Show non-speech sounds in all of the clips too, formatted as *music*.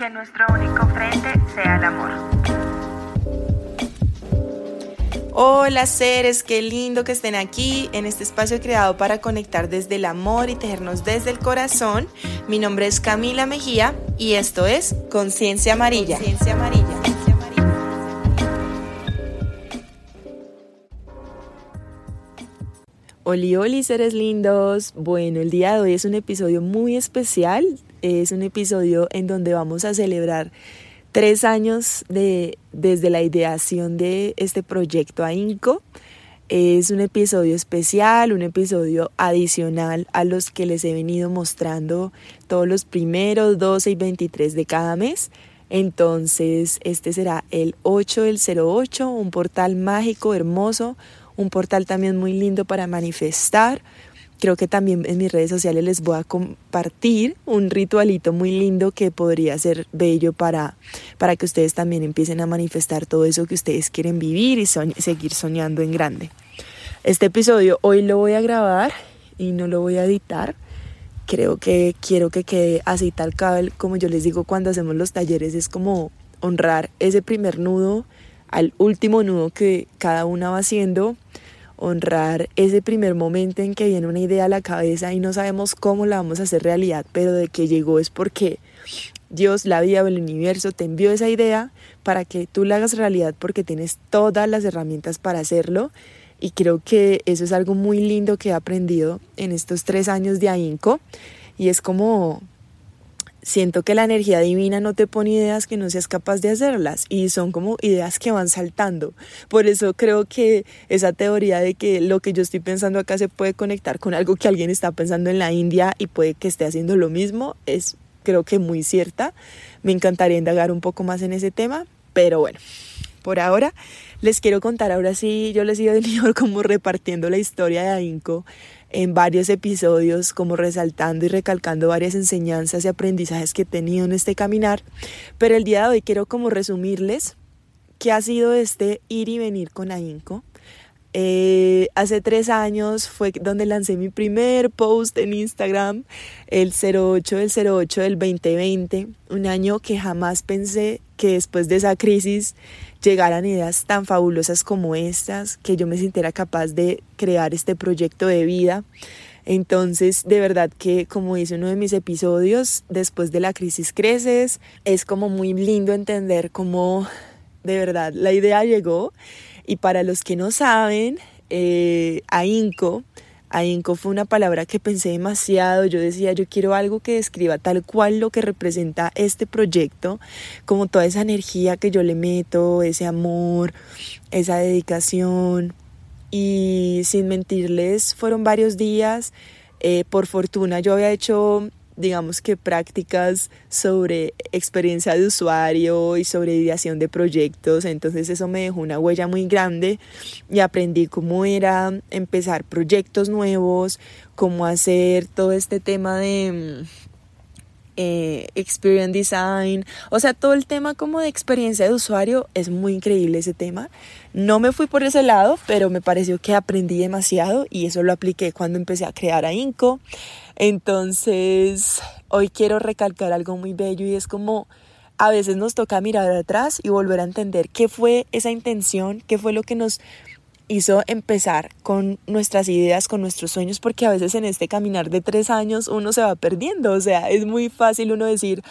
que nuestro único frente sea el amor. Hola seres, qué lindo que estén aquí en este espacio creado para conectar desde el amor y tejernos desde el corazón. Mi nombre es Camila Mejía y esto es Conciencia Amarilla. Conciencia Amarilla. Oli, oli, seres lindos. Bueno, el día de hoy es un episodio muy especial. Es un episodio en donde vamos a celebrar tres años de, desde la ideación de este proyecto AINCO. Es un episodio especial, un episodio adicional a los que les he venido mostrando todos los primeros 12 y 23 de cada mes. Entonces, este será el 8 del 08, un portal mágico, hermoso, un portal también muy lindo para manifestar, Creo que también en mis redes sociales les voy a compartir un ritualito muy lindo que podría ser bello para, para que ustedes también empiecen a manifestar todo eso que ustedes quieren vivir y seguir soñando en grande. Este episodio hoy lo voy a grabar y no lo voy a editar. Creo que quiero que quede así tal cual, como yo les digo cuando hacemos los talleres, es como honrar ese primer nudo al último nudo que cada una va haciendo honrar ese primer momento en que viene una idea a la cabeza y no sabemos cómo la vamos a hacer realidad, pero de que llegó es porque Dios, la vida o el universo te envió esa idea para que tú la hagas realidad porque tienes todas las herramientas para hacerlo. Y creo que eso es algo muy lindo que he aprendido en estos tres años de AINCO. Y es como siento que la energía divina no te pone ideas que no seas capaz de hacerlas y son como ideas que van saltando. Por eso creo que esa teoría de que lo que yo estoy pensando acá se puede conectar con algo que alguien está pensando en la India y puede que esté haciendo lo mismo es creo que muy cierta. Me encantaría indagar un poco más en ese tema, pero bueno, por ahora les quiero contar, ahora sí, yo les he venido *laughs* como repartiendo la historia de Ainco en varios episodios, como resaltando y recalcando varias enseñanzas y aprendizajes que he tenido en este caminar, pero el día de hoy quiero como resumirles qué ha sido este ir y venir con Ainco. Eh, hace tres años fue donde lancé mi primer post en Instagram, el 08 del 08 del 2020, un año que jamás pensé que después de esa crisis llegaran ideas tan fabulosas como estas, que yo me sintiera capaz de crear este proyecto de vida. Entonces, de verdad que, como dice uno de mis episodios, después de la crisis creces, es como muy lindo entender cómo de verdad la idea llegó. Y para los que no saben, eh, AINCO Ahínco fue una palabra que pensé demasiado. Yo decía, yo quiero algo que describa tal cual lo que representa este proyecto, como toda esa energía que yo le meto, ese amor, esa dedicación. Y sin mentirles, fueron varios días. Eh, por fortuna yo había hecho digamos que prácticas sobre experiencia de usuario y sobre ideación de proyectos, entonces eso me dejó una huella muy grande y aprendí cómo era empezar proyectos nuevos, cómo hacer todo este tema de eh, experience design, o sea, todo el tema como de experiencia de usuario es muy increíble ese tema. No me fui por ese lado, pero me pareció que aprendí demasiado y eso lo apliqué cuando empecé a crear a Inco. Entonces, hoy quiero recalcar algo muy bello y es como a veces nos toca mirar atrás y volver a entender qué fue esa intención, qué fue lo que nos hizo empezar con nuestras ideas, con nuestros sueños, porque a veces en este caminar de tres años uno se va perdiendo, o sea, es muy fácil uno decir,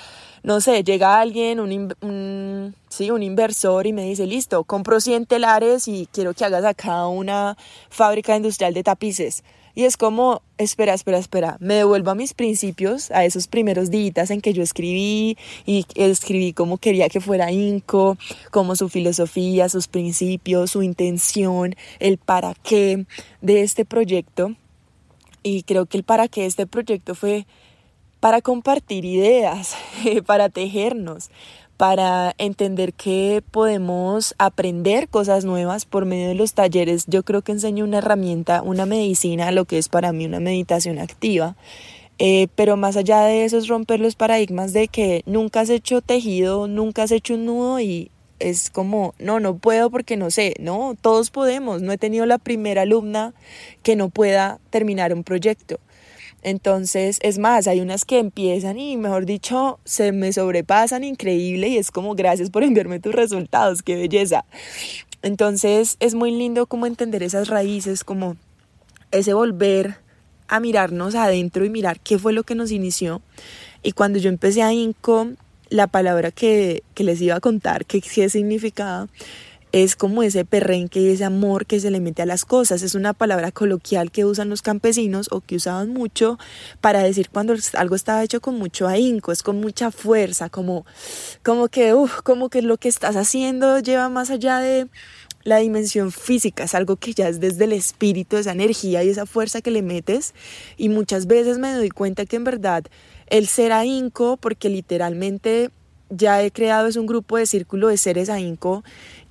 no sé, llega alguien, un, sí, un inversor y me dice, listo, compro 100 telares y quiero que hagas acá una fábrica industrial de tapices. Y es como, espera, espera, espera, me devuelvo a mis principios, a esos primeros días en que yo escribí y escribí cómo quería que fuera Inco, como su filosofía, sus principios, su intención, el para qué de este proyecto. Y creo que el para qué de este proyecto fue para compartir ideas, *laughs* para tejernos, para entender que podemos aprender cosas nuevas por medio de los talleres. Yo creo que enseño una herramienta, una medicina, lo que es para mí una meditación activa. Eh, pero más allá de eso es romper los paradigmas de que nunca has hecho tejido, nunca has hecho un nudo y es como, no, no puedo porque no sé, no, todos podemos. No he tenido la primera alumna que no pueda terminar un proyecto. Entonces, es más, hay unas que empiezan y, mejor dicho, se me sobrepasan increíble y es como gracias por enviarme tus resultados, qué belleza. Entonces, es muy lindo como entender esas raíces, como ese volver a mirarnos adentro y mirar qué fue lo que nos inició. Y cuando yo empecé a INCO, la palabra que, que les iba a contar, que qué significaba, es como ese perrenque y ese amor que se le mete a las cosas. Es una palabra coloquial que usan los campesinos o que usaban mucho para decir cuando algo estaba hecho con mucho ahínco, es con mucha fuerza, como, como que, como que lo que estás haciendo lleva más allá de la dimensión física, es algo que ya es desde el espíritu, esa energía y esa fuerza que le metes. Y muchas veces me doy cuenta que en verdad el ser ahínco, porque literalmente ya he creado es un grupo de círculo de seres ahínco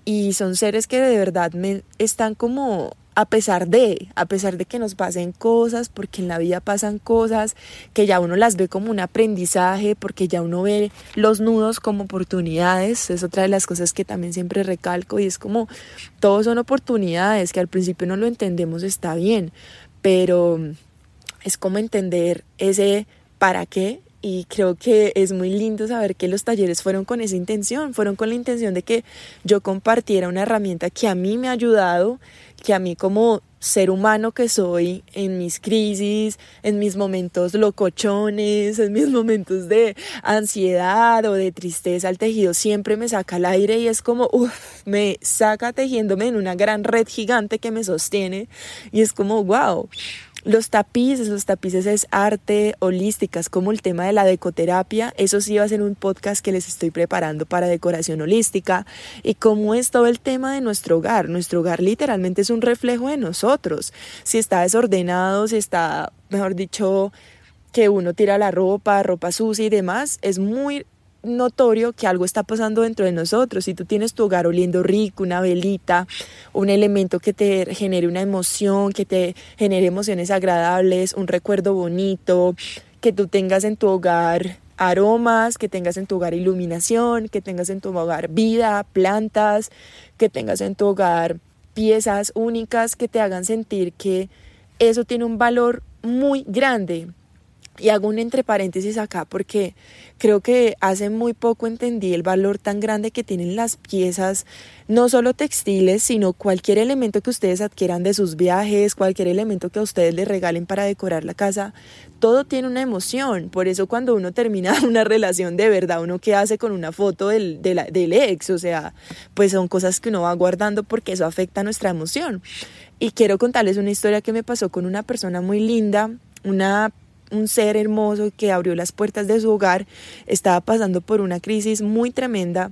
y son seres que de verdad me están como a pesar de, a pesar de que nos pasen cosas, porque en la vida pasan cosas, que ya uno las ve como un aprendizaje, porque ya uno ve los nudos como oportunidades, es otra de las cosas que también siempre recalco y es como, todos son oportunidades, que al principio no lo entendemos, está bien, pero es como entender ese para qué y creo que es muy lindo saber que los talleres fueron con esa intención, fueron con la intención de que yo compartiera una herramienta que a mí me ha ayudado, que a mí como ser humano que soy en mis crisis, en mis momentos locochones, en mis momentos de ansiedad o de tristeza, el tejido siempre me saca al aire y es como, uff, me saca tejiéndome en una gran red gigante que me sostiene y es como, wow los tapices, los tapices es arte holística, es como el tema de la decoterapia. Eso sí va a ser un podcast que les estoy preparando para decoración holística. Y cómo es todo el tema de nuestro hogar. Nuestro hogar literalmente es un reflejo de nosotros. Si está desordenado, si está, mejor dicho, que uno tira la ropa, ropa sucia y demás, es muy notorio que algo está pasando dentro de nosotros. Si tú tienes tu hogar oliendo rico, una velita, un elemento que te genere una emoción, que te genere emociones agradables, un recuerdo bonito, que tú tengas en tu hogar aromas, que tengas en tu hogar iluminación, que tengas en tu hogar vida, plantas, que tengas en tu hogar piezas únicas que te hagan sentir que eso tiene un valor muy grande. Y hago un entre paréntesis acá porque Creo que hace muy poco entendí el valor tan grande que tienen las piezas, no solo textiles, sino cualquier elemento que ustedes adquieran de sus viajes, cualquier elemento que a ustedes les regalen para decorar la casa, todo tiene una emoción. Por eso cuando uno termina *laughs* una relación de verdad, uno qué hace con una foto del, del ex, o sea, pues son cosas que uno va guardando porque eso afecta nuestra emoción. Y quiero contarles una historia que me pasó con una persona muy linda, una un ser hermoso que abrió las puertas de su hogar, estaba pasando por una crisis muy tremenda.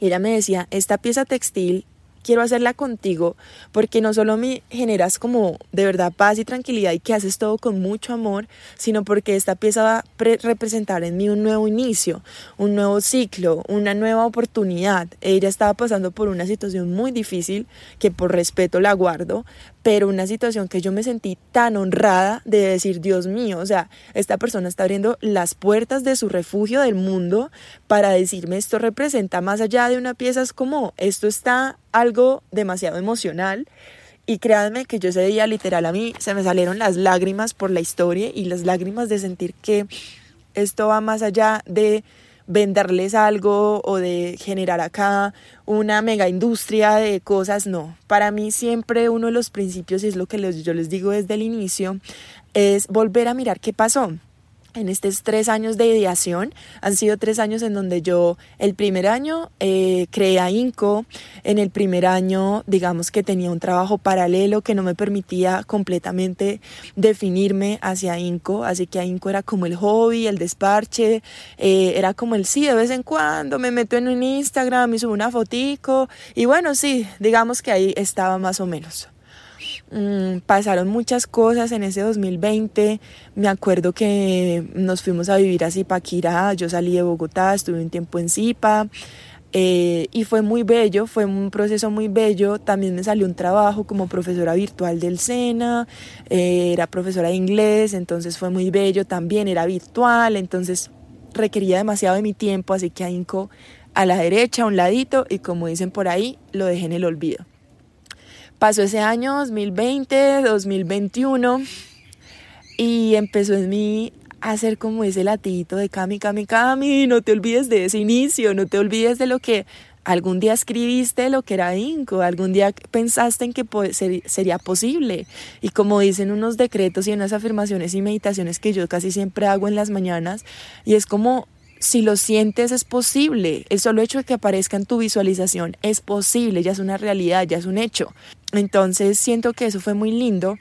Y ella me decía, esta pieza textil quiero hacerla contigo porque no solo me generas como de verdad paz y tranquilidad y que haces todo con mucho amor, sino porque esta pieza va a representar en mí un nuevo inicio, un nuevo ciclo, una nueva oportunidad. Ella estaba pasando por una situación muy difícil que por respeto la guardo, pero una situación que yo me sentí tan honrada de decir, Dios mío, o sea, esta persona está abriendo las puertas de su refugio del mundo para decirme esto representa más allá de una pieza, es como, esto está algo demasiado emocional. Y créanme que yo ese día literal a mí se me salieron las lágrimas por la historia y las lágrimas de sentir que esto va más allá de venderles algo o de generar acá una mega industria de cosas, no. Para mí siempre uno de los principios, y es lo que yo les digo desde el inicio, es volver a mirar qué pasó en estos tres años de ideación. Han sido tres años en donde yo, el primer año eh, creé a INCO, en el primer año digamos que tenía un trabajo paralelo que no me permitía completamente definirme hacia INCO, así que a INCO era como el hobby, el desparche, eh, era como el sí, de vez en cuando me meto en un Instagram y subo una fotico y bueno, sí, digamos que ahí estaba más o menos. Mm, pasaron muchas cosas en ese 2020. Me acuerdo que nos fuimos a vivir a Zipaquirá. Yo salí de Bogotá, estuve un tiempo en Zipa. Eh, y fue muy bello, fue un proceso muy bello. También me salió un trabajo como profesora virtual del SENA, eh, era profesora de inglés, entonces fue muy bello también, era virtual, entonces requería demasiado de mi tiempo, así que ahínco a la derecha, a un ladito, y como dicen por ahí, lo dejé en el olvido. Pasó ese año 2020, 2021 y empezó en mí a hacer como ese latito de Cami, Cami, Cami, no te olvides de ese inicio, no te olvides de lo que algún día escribiste lo que era Inco, algún día pensaste en que sería posible. Y como dicen unos decretos y unas afirmaciones y meditaciones que yo casi siempre hago en las mañanas, y es como si lo sientes es posible. El solo hecho de que aparezca en tu visualización es posible, ya es una realidad, ya es un hecho. Entonces siento que eso fue muy lindo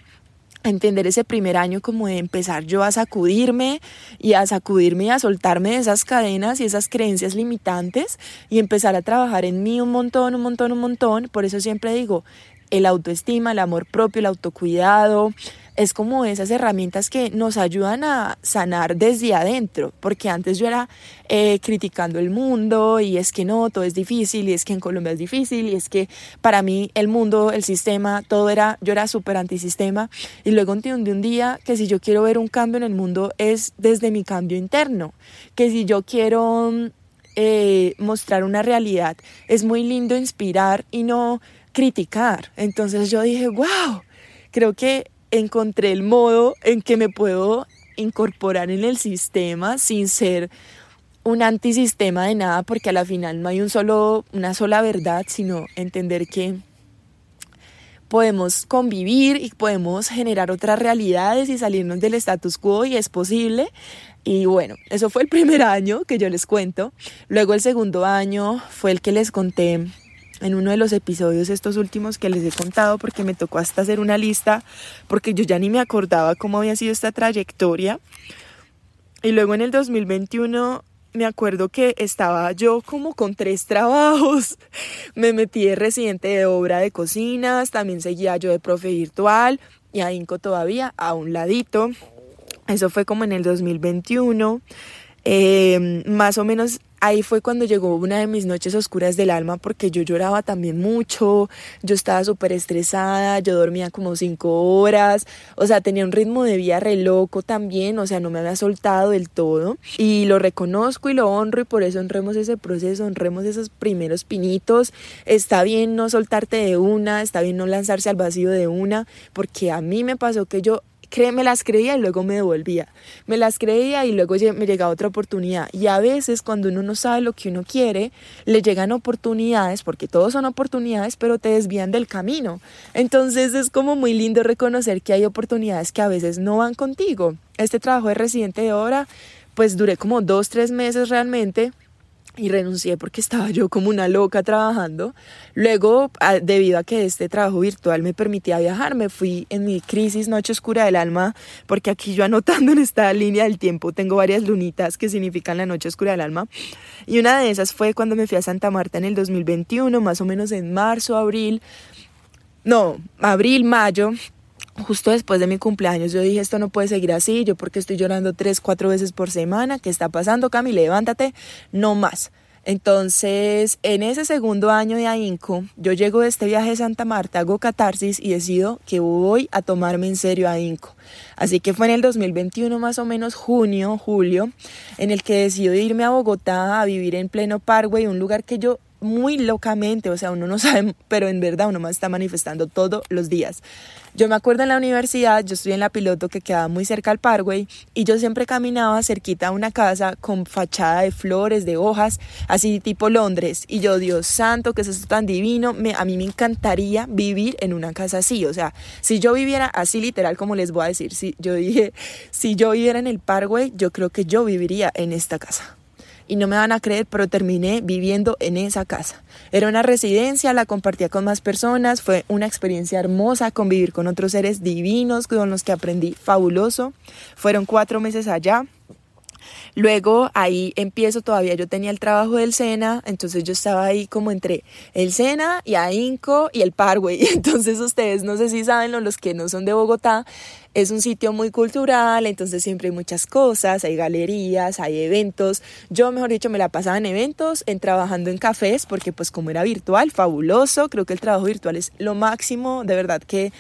entender ese primer año como de empezar yo a sacudirme y a sacudirme y a soltarme de esas cadenas y esas creencias limitantes y empezar a trabajar en mí un montón, un montón, un montón. Por eso siempre digo, el autoestima, el amor propio, el autocuidado, es como esas herramientas que nos ayudan a sanar desde adentro, porque antes yo era eh, criticando el mundo y es que no, todo es difícil y es que en Colombia es difícil y es que para mí el mundo, el sistema, todo era, yo era súper antisistema y luego entiendo un día que si yo quiero ver un cambio en el mundo es desde mi cambio interno, que si yo quiero eh, mostrar una realidad es muy lindo inspirar y no criticar. Entonces yo dije, wow, creo que encontré el modo en que me puedo incorporar en el sistema sin ser un antisistema de nada, porque a la final no hay un solo, una sola verdad, sino entender que podemos convivir y podemos generar otras realidades y salirnos del status quo y es posible. Y bueno, eso fue el primer *laughs* año que yo les cuento. Luego el segundo año fue el que les conté en uno de los episodios estos últimos que les he contado porque me tocó hasta hacer una lista porque yo ya ni me acordaba cómo había sido esta trayectoria. Y luego en el 2021 me acuerdo que estaba yo como con tres trabajos. *laughs* Me metí de residente de obra de cocinas, también seguía yo de profe virtual y a Inco todavía a un ladito. Eso fue como en el 2021. Eh, más o menos ahí fue cuando llegó una de mis noches oscuras del alma porque yo lloraba también mucho, yo estaba súper estresada, yo dormía como cinco horas, o sea, tenía un ritmo de vida re loco también, o sea, no me había soltado del todo. Y lo reconozco y lo honro y por eso honremos ese proceso, honremos esos primeros pinitos, está bien no soltarte de una, está bien no lanzarse al vacío de una, porque a mí me pasó que yo me las creía y luego me devolvía. Me las creía y luego me llegaba otra oportunidad. Y a veces cuando uno no sabe lo que uno quiere, le llegan oportunidades, porque todos son oportunidades, pero te desvían del camino. Entonces es como muy lindo reconocer que hay oportunidades que a veces no van contigo. Este trabajo de residente de obra, pues duré como dos, tres meses realmente y renuncié porque estaba yo como una loca trabajando. Luego, debido a que este trabajo virtual me permitía viajar, me fui en mi crisis Noche Oscura del Alma, porque aquí yo anotando en esta línea del tiempo tengo varias lunitas que significan la Noche Oscura del Alma. Y una de esas fue cuando me fui a Santa Marta en el 2021, más o menos en marzo, abril. No, abril, mayo, justo después de mi cumpleaños yo dije esto no puede seguir así, yo porque estoy llorando tres, cuatro veces por semana, ¿qué está pasando Cami? Levántate, no más. Entonces, en ese segundo año de AINCO, yo llego de este viaje de Santa Marta, hago catarsis y decido que voy a tomarme en serio a AINCO. Así que fue en el 2021, más o menos junio, julio, en el que decido irme a Bogotá a vivir en pleno Parkway, un lugar que yo muy locamente, o sea, uno no *laughs* sabe, pero en verdad uno más está manifestando todos los días. Yo me acuerdo en la universidad, yo estoy en la piloto que quedaba muy cerca al Parkway y yo siempre caminaba cerquita a una casa con fachada de flores, de hojas, así tipo Londres. Y yo, Dios santo, que es esto tan divino, me, a mí me encantaría vivir en una casa así. O sea, si yo viviera así literal como les voy a decir, si yo dije, si yo viviera en el Parkway, yo creo que yo viviría en esta casa y no me van a creer, pero terminé viviendo en esa casa. Era una residencia, la compartía con más personas, fue una experiencia hermosa convivir con otros seres divinos con los que aprendí fabuloso. Fueron cuatro meses allá. Luego ahí empiezo todavía, yo tenía el trabajo del SENA, entonces yo estaba ahí como entre el SENA y AINCO y el Parway. *laughs* Entonces ustedes no sé si saben, los que no son de Bogotá, es un sitio muy cultural, entonces siempre hay muchas cosas, hay galerías, hay eventos. Yo, mejor dicho, me la pasaba en eventos, en trabajando en cafés, porque pues como era virtual, fabuloso. Creo que el trabajo virtual es lo máximo, de verdad que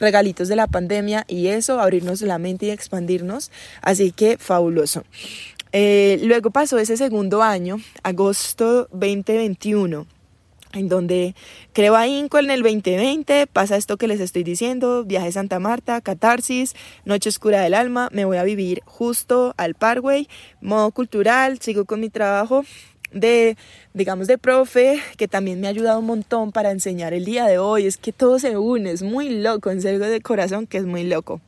regalitos de la pandemia y eso, abrirnos la mente y expandirnos. Así que fabuloso. Eh, luego pasó ese segundo año, agosto 2021. en donde creo a Inco en el 2020, pasa esto que les estoy diciendo, viaje a Santa Marta, catarsis, noche oscura del alma, me voy a vivir justo al Parkway, modo cultural, sigo con mi trabajo de, digamos, de profe, que también me ha ayudado un montón para enseñar el día de hoy, es que todo se une, es muy loco, en serio de corazón que es muy loco.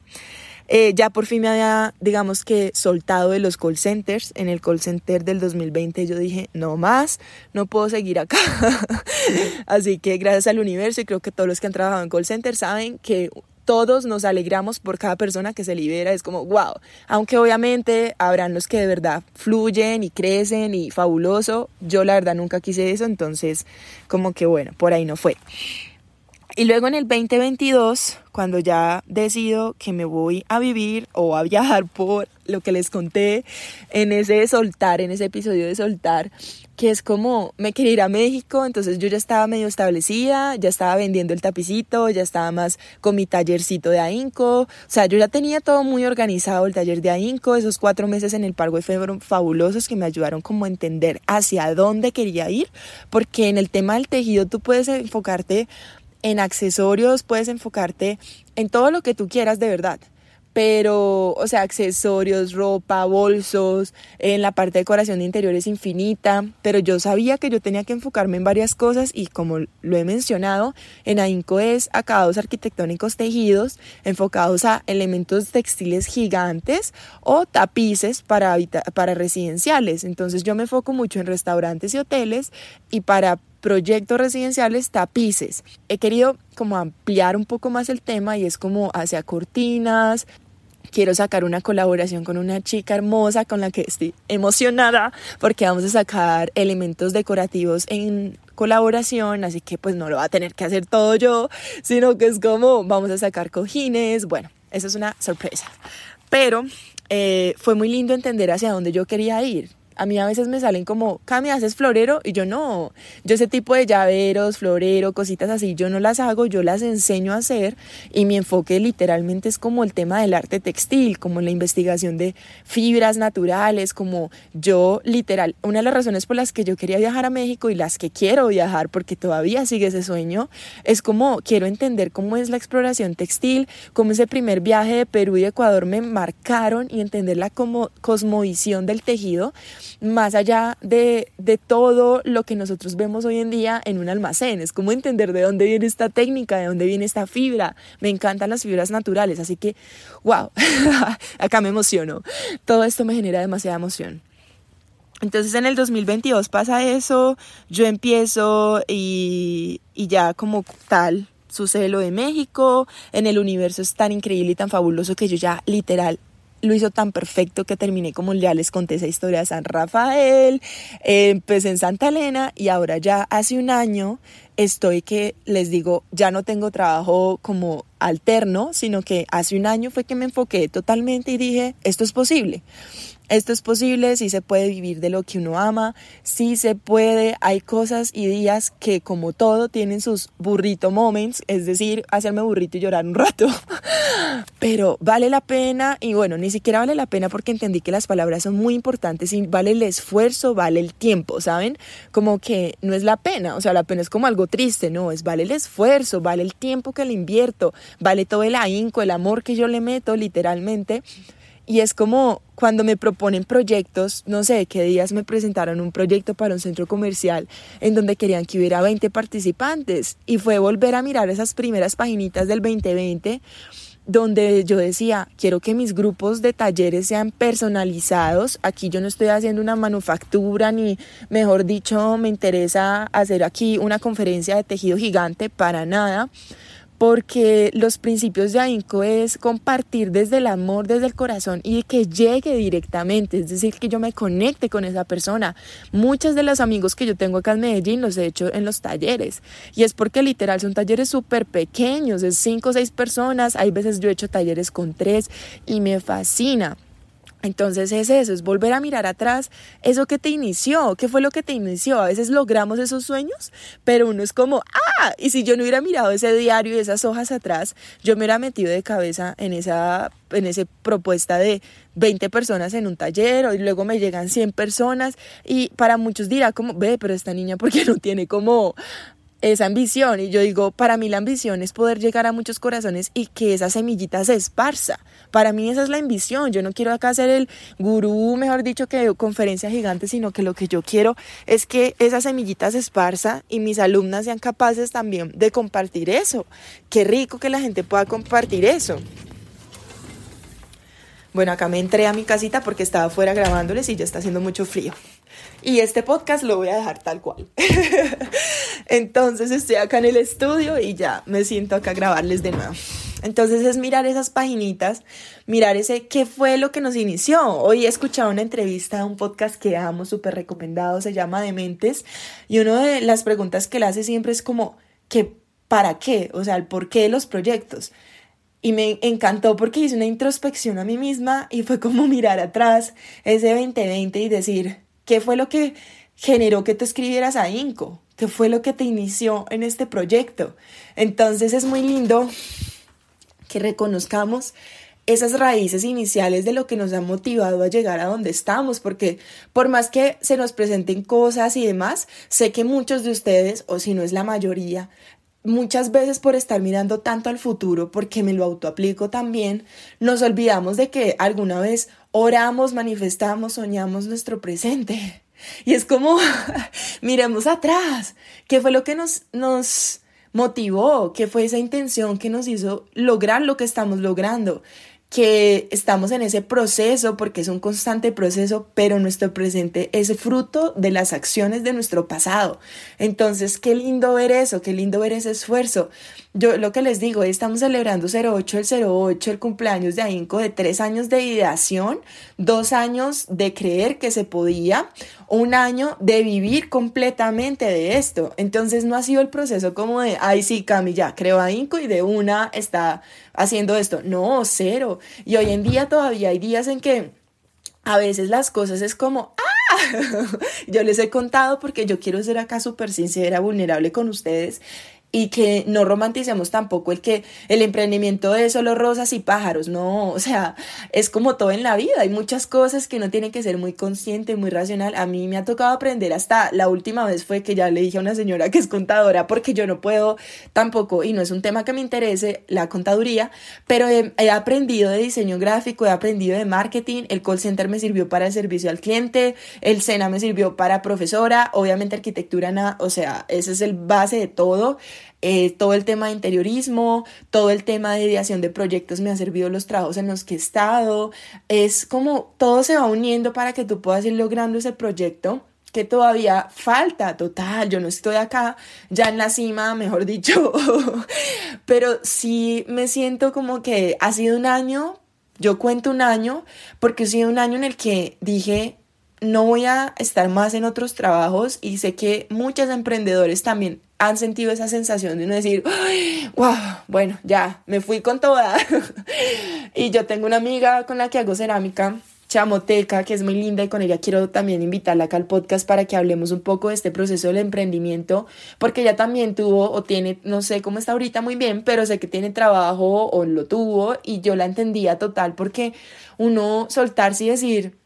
Eh, ya por fin me había, digamos que, soltado de los call centers. En el call center del 2020 yo dije, no más, no puedo seguir acá. *laughs* Así que gracias al universo y creo que todos los que han trabajado en call centers saben que todos nos alegramos por cada persona que se libera, es como, wow, aunque obviamente habrán los que de verdad fluyen y crecen y fabuloso, yo la verdad nunca quise eso, entonces como que bueno, por ahí no fue. Y luego en el 2022, cuando ya decido que me voy a vivir o a viajar por lo que les conté en ese soltar, en ese episodio de soltar, que es como me quería ir a México, entonces yo ya estaba medio establecida, ya estaba vendiendo el tapicito, ya estaba más con mi tallercito de ahínco, o sea, yo ya tenía todo muy organizado, el taller de ahínco, esos cuatro meses en el Parque fueron fabulosos que me ayudaron como a entender hacia dónde quería ir, porque en el tema del tejido tú puedes enfocarte en accesorios puedes enfocarte en todo lo que tú quieras de verdad. Pero, o sea, accesorios, ropa, bolsos, en la parte de decoración de interiores infinita. Pero yo sabía que yo tenía que enfocarme en varias cosas y como lo he mencionado, en AINCO es acabados arquitectónicos tejidos enfocados a elementos textiles gigantes o tapices para, para residenciales. Entonces yo me enfoco mucho en restaurantes y hoteles y para proyectos residenciales tapices. He querido como ampliar un poco más el tema y es como hacia cortinas. Quiero sacar una colaboración con una chica hermosa con la que estoy emocionada porque vamos a sacar elementos decorativos en colaboración, así que pues no lo va a tener que hacer todo yo, sino que es como vamos a sacar cojines, bueno, eso es una sorpresa. Pero eh, fue muy lindo entender hacia dónde yo quería ir. A mí a veces me salen como, Cami, ¿haces florero? Y yo no. Yo ese tipo de llaveros, florero, cositas así, yo no las hago, yo las enseño a hacer y mi enfoque literalmente es como el tema del arte textil, como la investigación de fibras naturales, como yo literal, una de las razones por las que yo quería viajar a México y las que quiero viajar, porque todavía sigue ese sueño, es como quiero entender cómo es la exploración textil, cómo ese primer viaje de Perú y Ecuador me marcaron y entender la cosmovisión del tejido más allá de, todo lo que nosotros vemos hoy en día en un almacén. Es como entender de dónde viene esta técnica, de dónde viene esta fibra. Me encantan las fibras naturales, así que, wow, *laughs* acá me emociono. Todo esto me genera demasiada emoción. Entonces en el 2022 pasa eso, yo empiezo y, y ya como tal sucede lo de México, en el universo es tan increíble y tan fabuloso que yo ya literal lo hizo tan perfecto que terminé como ya les conté esa historia de San Rafael, empecé en Santa Elena y ahora ya hace un año estoy que les digo, ya no tengo trabajo como alterno, sino que hace un año fue que me enfoqué totalmente y dije, esto es posible. Esto es posible, sí se puede vivir de lo que uno ama, sí se puede, hay cosas y días que como todo tienen sus burrito moments, es decir, hacerme burrito y llorar un rato, *laughs* pero vale la pena y bueno, ni siquiera vale la pena porque entendí que las palabras son muy importantes y vale el esfuerzo, vale el tiempo, ¿saben? Como que no es la pena, o sea, la pena es como algo triste, no, es vale el esfuerzo, vale el tiempo que le invierto, vale todo el ahínco, el amor que yo le meto literalmente y es como cuando me proponen proyectos, no sé, qué días me presentaron un proyecto para un centro comercial en donde querían que hubiera 20 participantes. Y fue volver a mirar esas primeras paginitas del 2020 donde yo decía, quiero que mis grupos de talleres sean personalizados. Aquí yo no estoy haciendo una manufactura ni, mejor dicho, me interesa hacer aquí una conferencia de tejido gigante para nada porque los principios de AINCO es compartir desde el amor, desde el corazón y que llegue directamente, es decir, que yo me conecte con esa persona. Muchos de los amigos que yo tengo acá en Medellín los he hecho en los talleres y es porque literal son talleres súper pequeños, es cinco o seis personas, hay veces yo he hecho talleres con tres y me fascina. Entonces es eso, es volver a mirar atrás, eso que te inició, qué fue lo que te inició. A veces logramos esos sueños, pero uno es como, ah, y si yo no hubiera mirado ese diario y esas hojas atrás, yo me hubiera metido de cabeza en esa, en esa propuesta de 20 personas en un taller y luego me llegan 100 personas y para muchos dirá como, ve, pero esta niña, ¿por qué no tiene como esa ambición y yo digo, para mí la ambición es poder llegar a muchos corazones y que esa semillita se esparza. Para mí esa es la ambición. Yo no quiero acá ser el gurú, mejor dicho, que conferencia gigante, sino que lo que yo quiero es que esa semillita se esparza y mis alumnas sean capaces también de compartir eso. Qué rico que la gente pueda compartir eso. Bueno, acá me entré a mi casita porque estaba afuera grabándoles y ya está haciendo mucho frío. Y este podcast lo voy a dejar tal cual. *laughs* Entonces estoy acá en el estudio y ya me siento acá a grabarles de nuevo. Entonces es mirar esas paginitas, mirar ese qué fue lo que nos inició. Hoy he escuchado una entrevista a un podcast que amo, súper recomendado, se llama Dementes, y una de las preguntas que le hace siempre es como, ¿qué, ¿para qué? O sea, el por qué de los proyectos. Y me encantó porque hice una introspección a mí misma y fue como *laughs* mirar atrás ese 2020 y decir, ¿qué fue lo que generó que tú escribieras a Inco? ¿Qué fue lo que te inició en este proyecto? Entonces es muy lindo que reconozcamos esas raíces iniciales de lo que nos ha motivado a llegar a donde estamos, porque por más que se nos presenten cosas y demás, sé que muchos de ustedes, o si no es la mayoría, muchas veces por estar mirando tanto al futuro, porque me lo autoaplico también, nos olvidamos de que alguna vez oramos, manifestamos, soñamos nuestro presente. Y es como, *laughs* miremos atrás, ¿qué fue lo que nos, nos motivó? ¿Qué fue esa intención que nos hizo lograr lo que estamos logrando? que estamos en ese proceso porque es un constante proceso, pero nuestro presente es fruto de las acciones de nuestro pasado. Entonces, qué lindo ver eso, qué lindo ver ese esfuerzo. Yo lo que les digo, estamos celebrando 08, el 08, el cumpleaños de AINCO de tres años de ideación, dos años de creer que se podía, un año de vivir completamente de esto. Entonces no ha sido el proceso como de, ay sí, Cami, ya creo AINCO y de una está haciendo esto. No, cero. Y hoy en día todavía hay días en que a veces las cosas es como, ¡ah! *laughs* yo les he contado porque yo quiero ser acá súper sincera, vulnerable con ustedes y que no romanticemos tampoco el que el emprendimiento es solo rosas y pájaros, no, *laughs* o sea, es como todo en la vida, hay muchas cosas que uno tiene que ser muy consciente, muy racional. A mí me ha tocado aprender hasta la última vez fue que ya le dije a una señora que es contadora porque yo no puedo tampoco y no es un tema que me interese la contaduría, pero he, he aprendido de diseño gráfico, he aprendido de marketing, el call center me sirvió para el servicio al cliente, el SENA me sirvió para profesora, obviamente arquitectura, nada, o sea, ese es el base de todo. Eh, todo el tema de interiorismo, todo el tema de ideación de proyectos me ha servido los trabajos en los que he estado. Es como todo se va uniendo para que tú puedas ir logrando ese proyecto que todavía falta, total, yo no estoy acá ya en la cima, mejor dicho, *laughs* pero sí me siento como que ha sido un año, yo cuento un año, porque ha sido un año en el que dije, no voy a estar más en otros trabajos y sé que muchos emprendedores también han sentido esa sensación de no decir, wow, bueno, ya, me fui con toda. *laughs* y yo tengo una amiga con la que hago cerámica, Chamoteca, que es muy linda y con ella quiero también invitarla acá al podcast para que hablemos un poco de este proceso del emprendimiento, porque ella también tuvo o tiene, no sé cómo está ahorita muy bien, pero sé que tiene trabajo o lo tuvo y yo la entendía total porque uno soltarse y decir,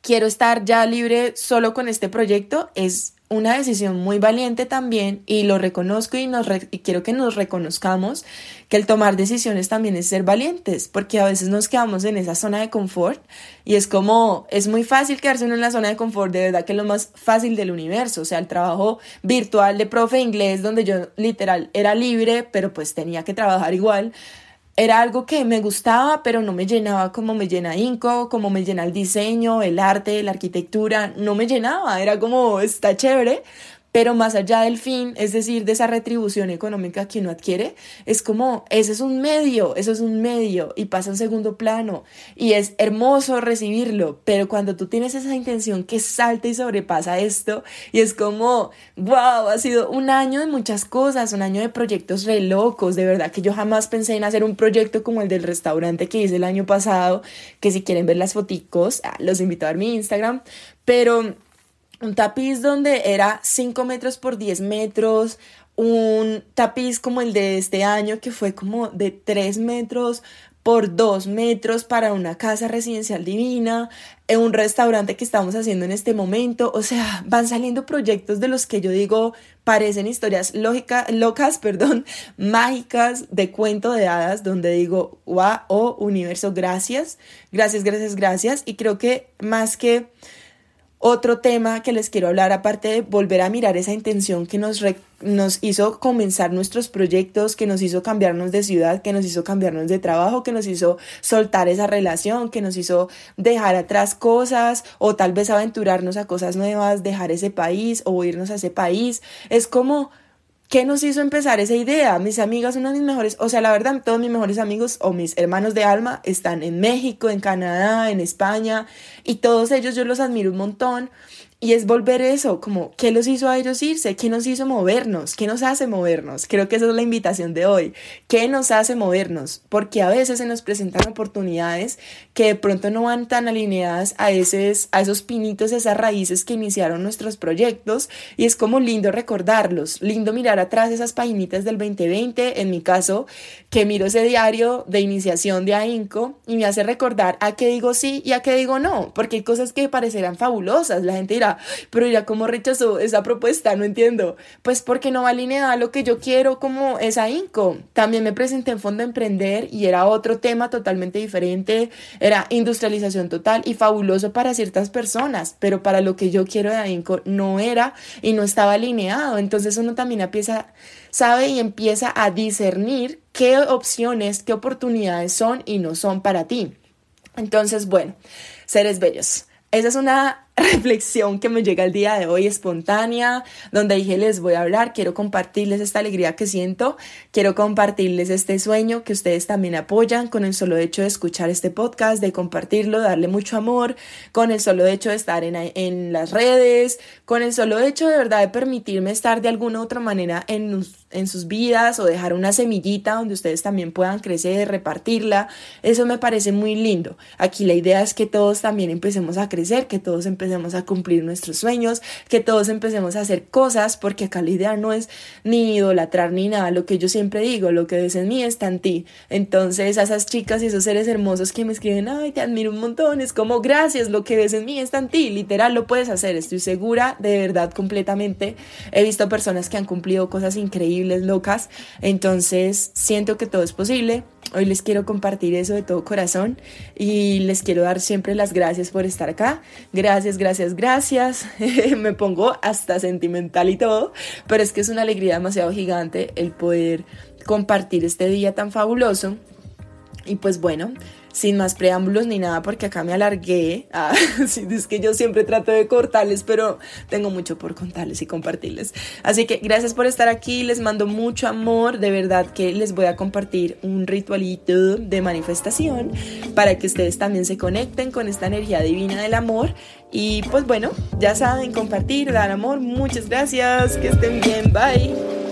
quiero estar ya libre solo con este proyecto es una decisión muy valiente también y lo reconozco y, nos y quiero que nos reconozcamos que el tomar decisiones también es ser valientes porque a veces nos quedamos en esa zona de confort y es como es muy fácil quedarse uno en la zona de confort de verdad que es lo más fácil del universo o sea el trabajo virtual de profe inglés donde yo literal era libre pero pues tenía que trabajar igual era algo que me gustaba, pero no me llenaba como me llena Inco, como me llena el diseño, el arte, la arquitectura, no me llenaba, era como, está chévere, pero más allá del fin, es decir, de esa retribución económica que uno adquiere, es como, ese es un medio, eso es un medio y pasa en segundo plano y es hermoso recibirlo, pero cuando tú tienes esa intención que salta y sobrepasa esto y es como, wow, ha sido un año de muchas cosas, un año de proyectos re locos, de verdad que yo jamás pensé en hacer un proyecto como el del restaurante que hice el año pasado, que si quieren ver las foticos, ah, los invito a ver mi Instagram, pero un tapiz donde era 5 metros por 10 metros, un tapiz como el de este año que fue como de 3 metros por dos metros para una casa residencial divina, en un restaurante que estamos haciendo en este momento. O sea, van saliendo proyectos de los que yo digo parecen historias lógicas, locas, *laughs* perdón, mágicas de cuento de hadas, donde digo, wow, oh universo, gracias, gracias, gracias, gracias. Y creo que más que otro tema que les quiero hablar, aparte de volver a mirar esa intención que nos, nos hizo comenzar nuestros proyectos, que nos hizo cambiarnos de ciudad, que nos hizo cambiarnos de trabajo, que nos hizo soltar esa relación, que nos hizo dejar atrás cosas o tal vez aventurarnos a cosas nuevas, dejar ese país o irnos a ese país. Es como ¿Qué nos hizo empezar esa idea? Mis amigas, uno de mis mejores, o sea, la verdad, todos mis mejores amigos o mis hermanos de alma están en México, en Canadá, en España, y todos ellos yo los admiro un montón. Y es volver eso, como, ¿qué los hizo a ellos irse? ¿Qué nos hizo movernos? ¿Qué nos hace movernos? Creo que esa es la invitación de hoy. ¿Qué nos hace movernos? Porque a veces se nos presentan oportunidades que de pronto no van tan alineadas a, esos, a esos pinitos, esas raíces que iniciaron nuestros proyectos. Y es como lindo recordarlos, lindo mirar atrás esas paginitas del 2020, en mi caso, que miro ese diario de iniciación de AINCO y me hace recordar a qué digo sí y a qué digo no, porque hay cosas que parecerán fabulosas. La gente dirá, pero ya cómo rechazó esa propuesta, no entiendo. Pues porque no va alineada a lo que yo quiero como esa INCO. También me presenté en Fondo Emprender y era otro tema totalmente diferente, era industrialización total y fabuloso para ciertas personas, pero para lo que yo quiero de INCO no era y no estaba alineado. Entonces uno también empieza, sabe y empieza a discernir qué opciones, qué oportunidades son y no son para ti. Entonces, bueno, seres bellos. Esa es una reflexión que me llega el día de hoy espontánea, donde dije les voy a hablar, quiero compartirles esta alegría que siento, quiero compartirles este sueño que ustedes también apoyan con el solo hecho de escuchar este podcast, de compartirlo, darle mucho amor, con el solo hecho de estar en, en las redes, con el solo hecho de verdad de permitirme estar de alguna u otra manera en, en sus vidas o dejar una semillita donde ustedes también puedan crecer, repartirla, eso me parece muy lindo. Aquí la idea es que todos también empecemos a crecer, que todos empecemos a cumplir nuestros sueños, que todos empecemos a hacer cosas, porque acá la idea no es ni idolatrar ni nada, lo que yo siempre digo, lo que ves en mí está en ti. Entonces a esas chicas y esos seres hermosos que me escriben, ay, te admiro un montón, es como gracias, lo que ves en mí está en ti, literal lo puedes hacer, estoy segura, de verdad, completamente. He visto personas que han cumplido cosas increíbles, locas, entonces siento que todo es posible. Hoy les quiero compartir eso de todo corazón y les quiero dar siempre las gracias por estar acá. Gracias, gracias, gracias. *laughs* Me pongo hasta sentimental y todo, pero es que es una alegría demasiado gigante el poder compartir este día tan fabuloso. Y pues bueno, sin más preámbulos ni nada, porque acá me alargué. Ah, *laughs* es que yo siempre trato de cortarles, pero tengo mucho por contarles y compartirles. Así que gracias por estar aquí, les mando mucho amor, de verdad que les voy a compartir un ritualito de manifestación para que ustedes también se conecten con esta energía divina del amor. Y pues bueno, ya saben, compartir, dar amor. Muchas gracias, que estén bien, bye.